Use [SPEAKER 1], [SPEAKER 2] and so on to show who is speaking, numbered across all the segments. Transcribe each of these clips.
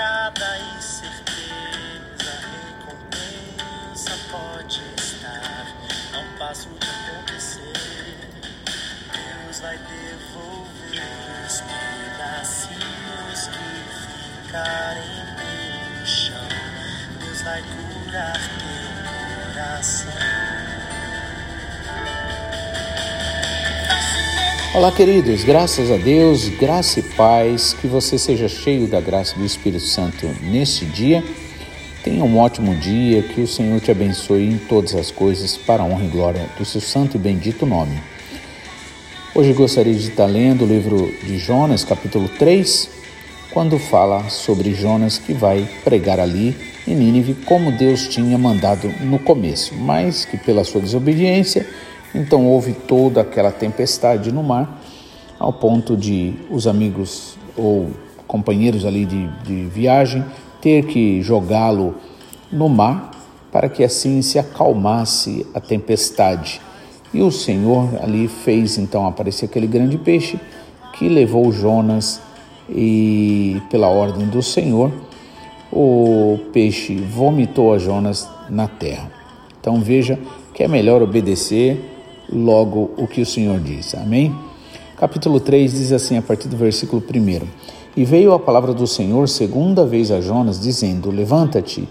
[SPEAKER 1] cada incerteza, recompensa pode estar a um passo de acontecer. Deus vai devolver os pedacinhos que ficarem no chão. Deus vai curar teu coração.
[SPEAKER 2] Olá, queridos, graças a Deus, graça e paz, que você seja cheio da graça do Espírito Santo neste dia. Tenha um ótimo dia, que o Senhor te abençoe em todas as coisas, para a honra e glória do seu santo e bendito nome. Hoje gostaria de estar lendo o livro de Jonas, capítulo 3, quando fala sobre Jonas que vai pregar ali em Nínive, como Deus tinha mandado no começo, mas que pela sua desobediência então houve toda aquela tempestade no mar, ao ponto de os amigos ou companheiros ali de, de viagem ter que jogá-lo no mar para que assim se acalmasse a tempestade. E o Senhor ali fez então aparecer aquele grande peixe que levou Jonas e pela ordem do Senhor o peixe vomitou a Jonas na terra. Então veja que é melhor obedecer logo o que o Senhor diz. Amém? Capítulo 3 diz assim, a partir do versículo 1: E veio a palavra do Senhor segunda vez a Jonas, dizendo: Levanta-te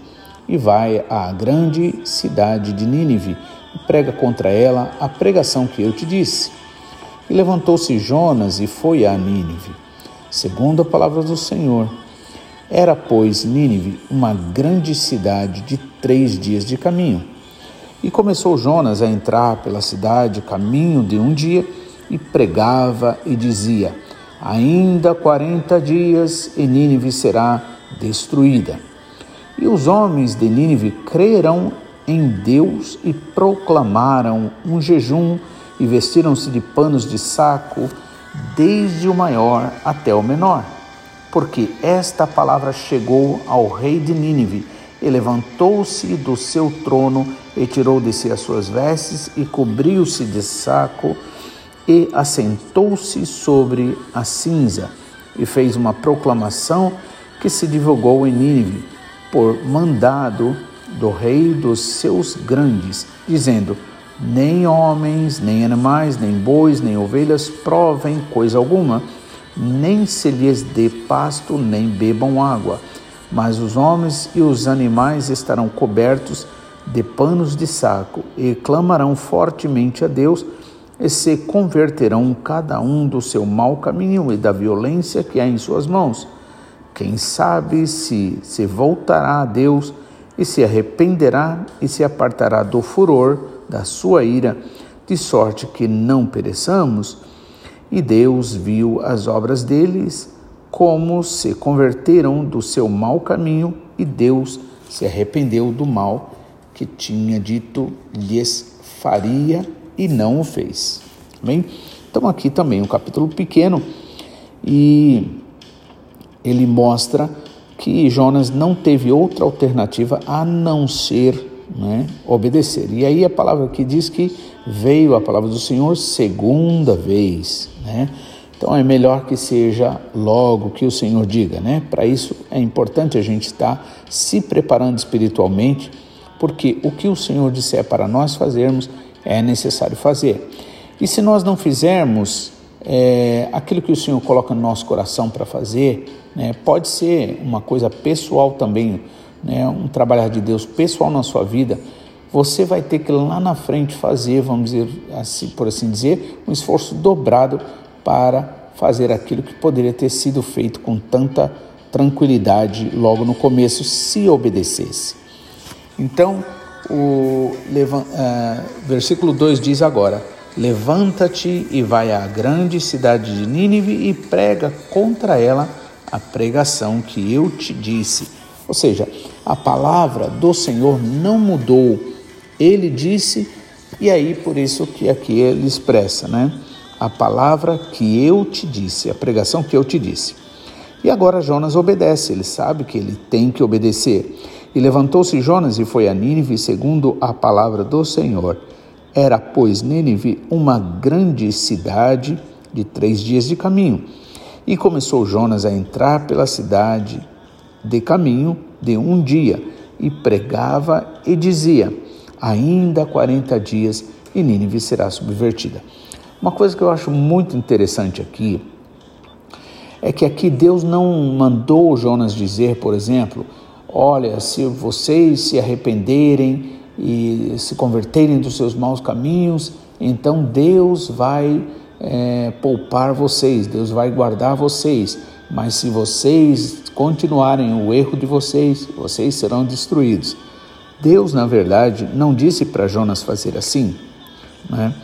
[SPEAKER 2] e vai à grande cidade de Nínive e prega contra ela a pregação que eu te disse. E levantou-se Jonas e foi a Nínive, segundo a palavra do Senhor. Era, pois, Nínive uma grande cidade de três dias de caminho e começou Jonas a entrar pela cidade, caminho de um dia, e pregava e dizia: Ainda quarenta dias e Nínive será destruída. E os homens de Nínive creram em Deus e proclamaram um jejum e vestiram-se de panos de saco, desde o maior até o menor. Porque esta palavra chegou ao rei de Nínive e levantou-se do seu trono e tirou de si as suas vestes e cobriu-se de saco e assentou-se sobre a cinza e fez uma proclamação que se divulgou em Nínive por mandado do rei dos seus grandes, dizendo: Nem homens, nem animais, nem bois, nem ovelhas provem coisa alguma, nem se lhes dê pasto, nem bebam água mas os homens e os animais estarão cobertos de panos de saco e clamarão fortemente a Deus e se converterão cada um do seu mau caminho e da violência que há em suas mãos. Quem sabe se se voltará a Deus e se arrependerá e se apartará do furor da sua ira, de sorte que não pereçamos? E Deus viu as obras deles como se converteram do seu mau caminho e Deus se arrependeu do mal que tinha dito lhes faria e não o fez. Bem, então aqui também um capítulo pequeno e ele mostra que Jonas não teve outra alternativa a não ser né, obedecer. E aí a palavra que diz que veio a palavra do Senhor segunda vez, né? Então é melhor que seja logo que o Senhor diga, né? Para isso é importante a gente estar se preparando espiritualmente, porque o que o Senhor disser para nós fazermos é necessário fazer. E se nós não fizermos é, aquilo que o Senhor coloca no nosso coração para fazer, né, pode ser uma coisa pessoal também, né, um trabalhar de Deus pessoal na sua vida. Você vai ter que lá na frente fazer, vamos dizer assim, por assim dizer, um esforço dobrado para fazer aquilo que poderia ter sido feito com tanta tranquilidade logo no começo, se obedecesse. Então, o uh, versículo 2 diz agora: Levanta-te e vai à grande cidade de Nínive e prega contra ela a pregação que eu te disse. Ou seja, a palavra do Senhor não mudou. Ele disse, e aí por isso que aqui ele expressa, né? A palavra que eu te disse, a pregação que eu te disse. E agora Jonas obedece, ele sabe que ele tem que obedecer. E levantou-se Jonas e foi a Nínive segundo a palavra do Senhor. Era, pois, Nínive uma grande cidade de três dias de caminho. E começou Jonas a entrar pela cidade de caminho de um dia e pregava e dizia: Ainda 40 dias e Nínive será subvertida. Uma coisa que eu acho muito interessante aqui é que aqui Deus não mandou Jonas dizer, por exemplo, olha, se vocês se arrependerem e se converterem dos seus maus caminhos, então Deus vai é, poupar vocês, Deus vai guardar vocês. Mas se vocês continuarem o erro de vocês, vocês serão destruídos. Deus, na verdade, não disse para Jonas fazer assim. Né?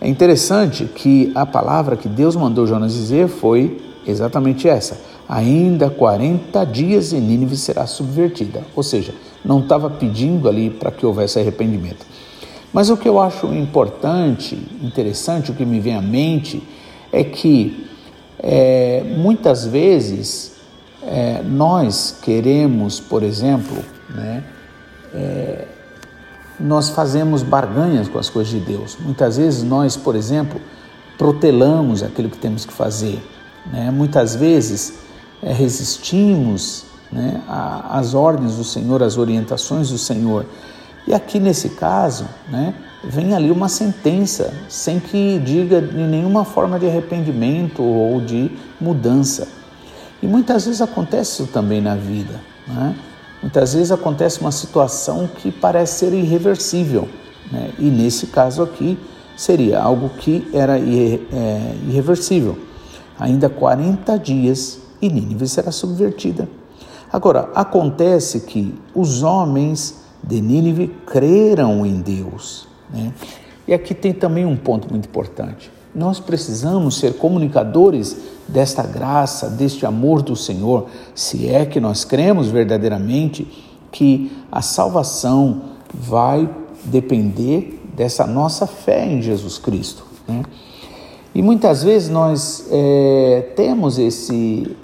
[SPEAKER 2] É interessante que a palavra que Deus mandou Jonas dizer foi exatamente essa: ainda 40 dias e Nínive será subvertida. Ou seja, não estava pedindo ali para que houvesse arrependimento. Mas o que eu acho importante, interessante, o que me vem à mente, é que é, muitas vezes é, nós queremos, por exemplo, né, é, nós fazemos barganhas com as coisas de Deus. Muitas vezes nós, por exemplo, protelamos aquilo que temos que fazer. Né? Muitas vezes é, resistimos né, às ordens do Senhor, às orientações do Senhor. E aqui nesse caso, né, vem ali uma sentença sem que diga de nenhuma forma de arrependimento ou de mudança. E muitas vezes acontece isso também na vida. Né? Muitas vezes acontece uma situação que parece ser irreversível. Né? E nesse caso aqui seria algo que era é, irreversível. Ainda 40 dias e Nínive será subvertida. Agora, acontece que os homens de Nínive creram em Deus. Né? E aqui tem também um ponto muito importante. Nós precisamos ser comunicadores desta graça, deste amor do Senhor, se é que nós cremos verdadeiramente que a salvação vai depender dessa nossa fé em Jesus Cristo. Né? E muitas vezes nós é, temos esse,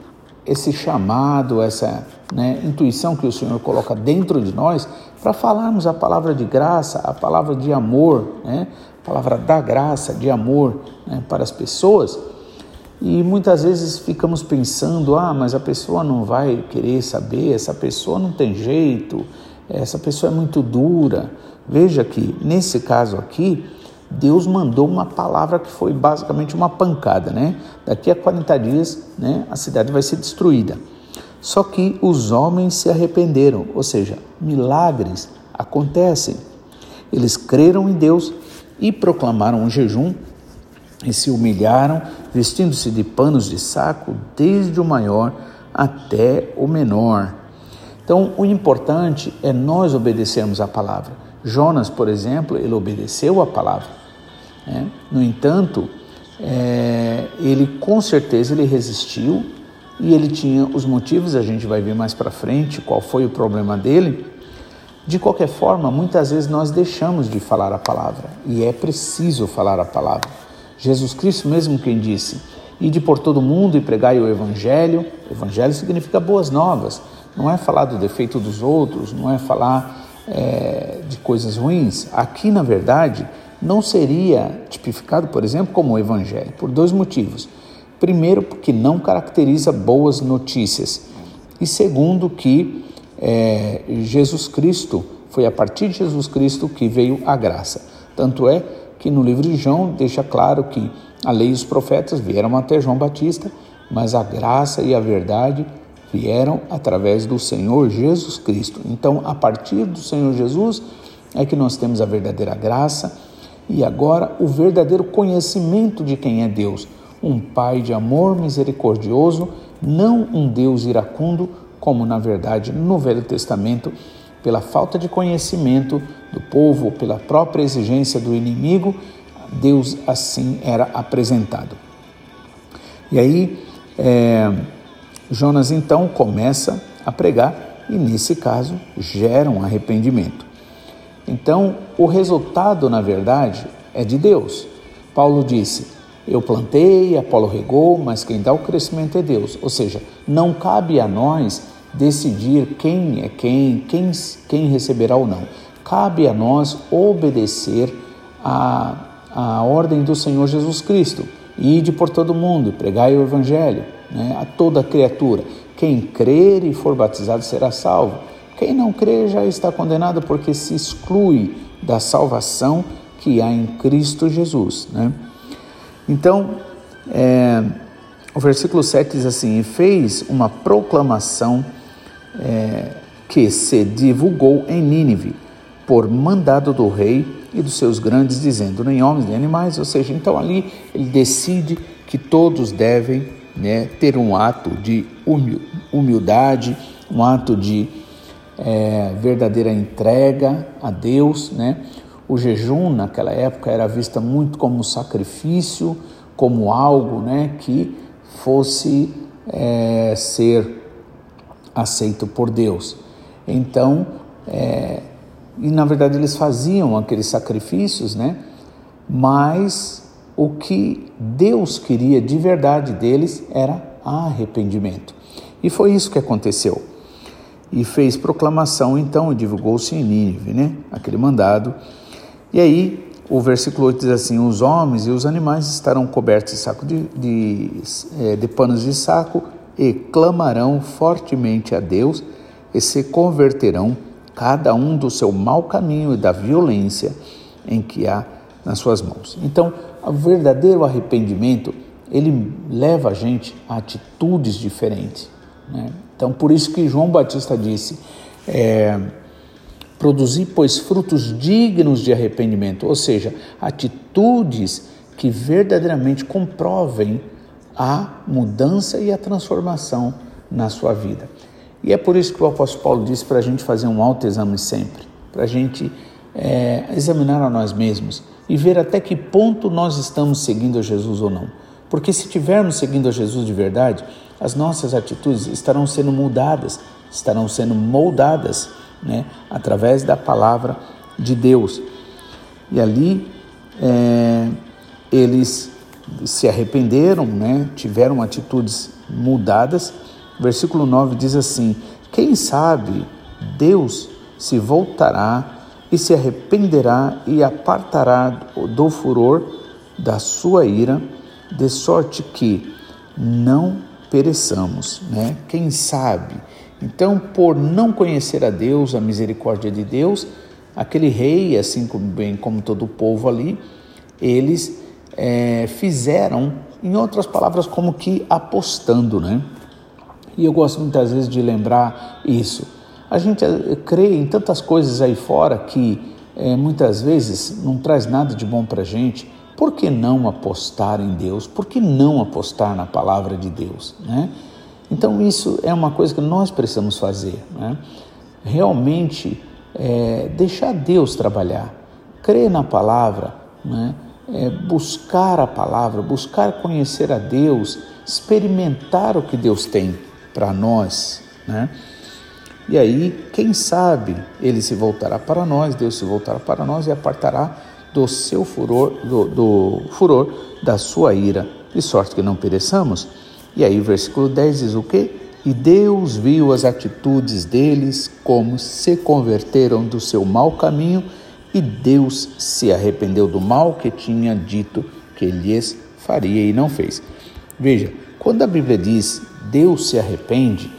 [SPEAKER 2] esse chamado, essa né, intuição que o Senhor coloca dentro de nós para falarmos a palavra de graça, a palavra de amor, né, palavra da graça, de amor né, para as pessoas. E muitas vezes ficamos pensando: ah, mas a pessoa não vai querer saber, essa pessoa não tem jeito, essa pessoa é muito dura. Veja que nesse caso aqui, Deus mandou uma palavra que foi basicamente uma pancada, né? Daqui a 40 dias, né, a cidade vai ser destruída. Só que os homens se arrependeram, ou seja, milagres acontecem. Eles creram em Deus e proclamaram um jejum e se humilharam, vestindo-se de panos de saco, desde o maior até o menor. Então, o importante é nós obedecermos a palavra. Jonas, por exemplo, ele obedeceu a palavra. Né? No entanto, é, ele com certeza ele resistiu e ele tinha os motivos, a gente vai ver mais para frente qual foi o problema dele. De qualquer forma, muitas vezes nós deixamos de falar a palavra e é preciso falar a palavra. Jesus Cristo mesmo quem disse: Ide por todo mundo e pregai o Evangelho. Evangelho significa boas novas. Não é falar do defeito dos outros, não é falar é, de coisas ruins. Aqui, na verdade, não seria tipificado, por exemplo, como o Evangelho, por dois motivos. Primeiro, porque não caracteriza boas notícias. E segundo, que é, Jesus Cristo, foi a partir de Jesus Cristo que veio a graça. Tanto é que no livro de João deixa claro que a lei e os profetas vieram até João Batista, mas a graça e a verdade vieram através do Senhor Jesus Cristo. Então, a partir do Senhor Jesus é que nós temos a verdadeira graça e agora o verdadeiro conhecimento de quem é Deus, um Pai de amor misericordioso, não um Deus iracundo, como na verdade no Velho Testamento pela falta de conhecimento do povo, pela própria exigência do inimigo, Deus assim era apresentado. E aí, é, Jonas então começa a pregar e, nesse caso, gera um arrependimento. Então, o resultado, na verdade, é de Deus. Paulo disse: Eu plantei, Apolo regou, mas quem dá o crescimento é Deus. Ou seja, não cabe a nós decidir quem é quem, quem, quem receberá ou não. Cabe a nós obedecer a, a ordem do Senhor Jesus Cristo: ide por todo mundo, pregai o Evangelho né, a toda criatura. Quem crer e for batizado será salvo. Quem não crer já está condenado porque se exclui da salvação que há em Cristo Jesus. Né? Então, é, o versículo 7 diz assim: E fez uma proclamação é, que se divulgou em Nínive, por mandado do rei e dos seus grandes, dizendo: Nem homens nem animais. Ou seja, então ali ele decide que todos devem né, ter um ato de humildade, um ato de é, verdadeira entrega a Deus. Né? O jejum naquela época era vista muito como sacrifício, como algo né, que fosse é, ser aceito por Deus. Então, é, e na verdade eles faziam aqueles sacrifícios, né? Mas o que Deus queria de verdade deles era arrependimento. E foi isso que aconteceu. E fez proclamação, então, e divulgou-se em Nínive, né? Aquele mandado. E aí, o versículo 8 diz assim: Os homens e os animais estarão cobertos de, saco de, de, é, de panos de saco e clamarão fortemente a Deus e se converterão, cada um do seu mau caminho e da violência em que há nas suas mãos. Então, o verdadeiro arrependimento ele leva a gente a atitudes diferentes. Né? Então, por isso que João Batista disse: é, produzir, pois, frutos dignos de arrependimento, ou seja, atitudes que verdadeiramente comprovem a mudança e a transformação na sua vida. E é por isso que o apóstolo Paulo disse para a gente fazer um autoexame sempre, para a gente é, examinar a nós mesmos e ver até que ponto nós estamos seguindo a Jesus ou não. Porque se estivermos seguindo a Jesus de verdade, as nossas atitudes estarão sendo mudadas, estarão sendo moldadas né, através da palavra de Deus. E ali é, eles se arrependeram, né, tiveram atitudes mudadas. Versículo 9 diz assim: Quem sabe Deus se voltará e se arrependerá e apartará do furor da sua ira, de sorte que não pereçamos, né? Quem sabe? Então, por não conhecer a Deus, a misericórdia de Deus, aquele rei, assim como bem como todo o povo ali, eles é, fizeram, em outras palavras, como que apostando, né? E eu gosto muitas vezes de lembrar isso. A gente eh, crê em tantas coisas aí fora que é, muitas vezes não traz nada de bom para a gente. Por que não apostar em Deus? Por que não apostar na palavra de Deus? Né? Então, isso é uma coisa que nós precisamos fazer. Né? Realmente, é, deixar Deus trabalhar, crer na palavra, né? é, buscar a palavra, buscar conhecer a Deus, experimentar o que Deus tem para nós, né? E aí, quem sabe, ele se voltará para nós, Deus se voltará para nós e apartará do seu furor, do, do furor da sua ira, de sorte que não pereçamos. E aí, versículo 10 diz o quê? E Deus viu as atitudes deles, como se converteram do seu mau caminho e Deus se arrependeu do mal que tinha dito que lhes faria e não fez. Veja, quando a Bíblia diz Deus se arrepende,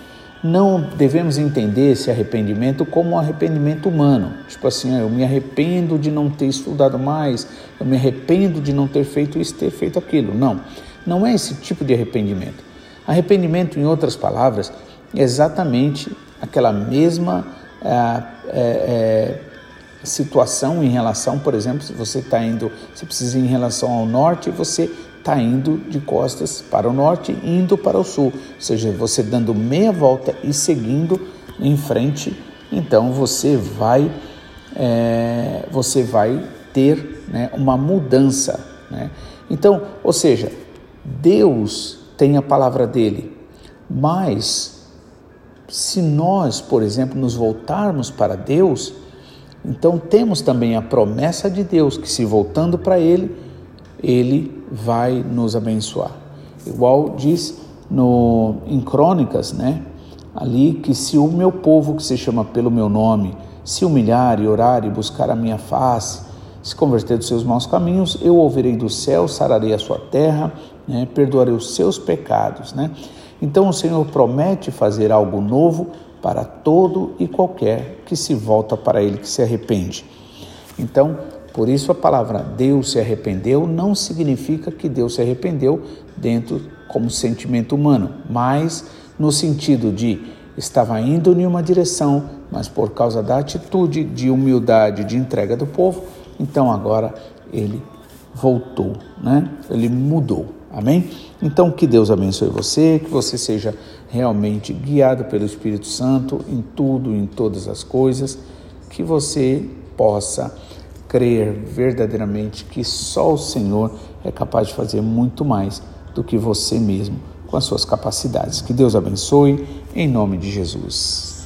[SPEAKER 2] não devemos entender esse arrependimento como um arrependimento humano. Tipo assim, ah, eu me arrependo de não ter estudado mais, eu me arrependo de não ter feito isso, ter feito aquilo. Não, não é esse tipo de arrependimento. Arrependimento, em outras palavras, é exatamente aquela mesma é, é, situação em relação, por exemplo, se você está indo, você precisa ir em relação ao norte, você está indo de costas para o norte, indo para o sul, ou seja, você dando meia volta e seguindo em frente, então você vai, é, você vai ter né, uma mudança. Né? Então, ou seja, Deus tem a palavra dele, mas se nós, por exemplo, nos voltarmos para Deus, então temos também a promessa de Deus que se voltando para Ele, Ele vai nos abençoar. Igual diz no, em Crônicas, né? Ali que se o meu povo que se chama pelo meu nome se humilhar e orar e buscar a minha face, se converter dos seus maus caminhos, eu ouvirei do céu, sararei a sua terra, né? perdoarei os seus pecados. Né? Então o Senhor promete fazer algo novo para todo e qualquer que se volta para Ele, que se arrepende. Então, por isso a palavra Deus se arrependeu não significa que Deus se arrependeu dentro como sentimento humano, mas no sentido de estava indo em uma direção, mas por causa da atitude de humildade, de entrega do povo, então agora ele voltou, né? Ele mudou. Amém? Então que Deus abençoe você, que você seja realmente guiado pelo Espírito Santo em tudo, em todas as coisas, que você possa crer verdadeiramente que só o Senhor é capaz de fazer muito mais do que você mesmo com as suas capacidades. Que Deus abençoe em nome de Jesus.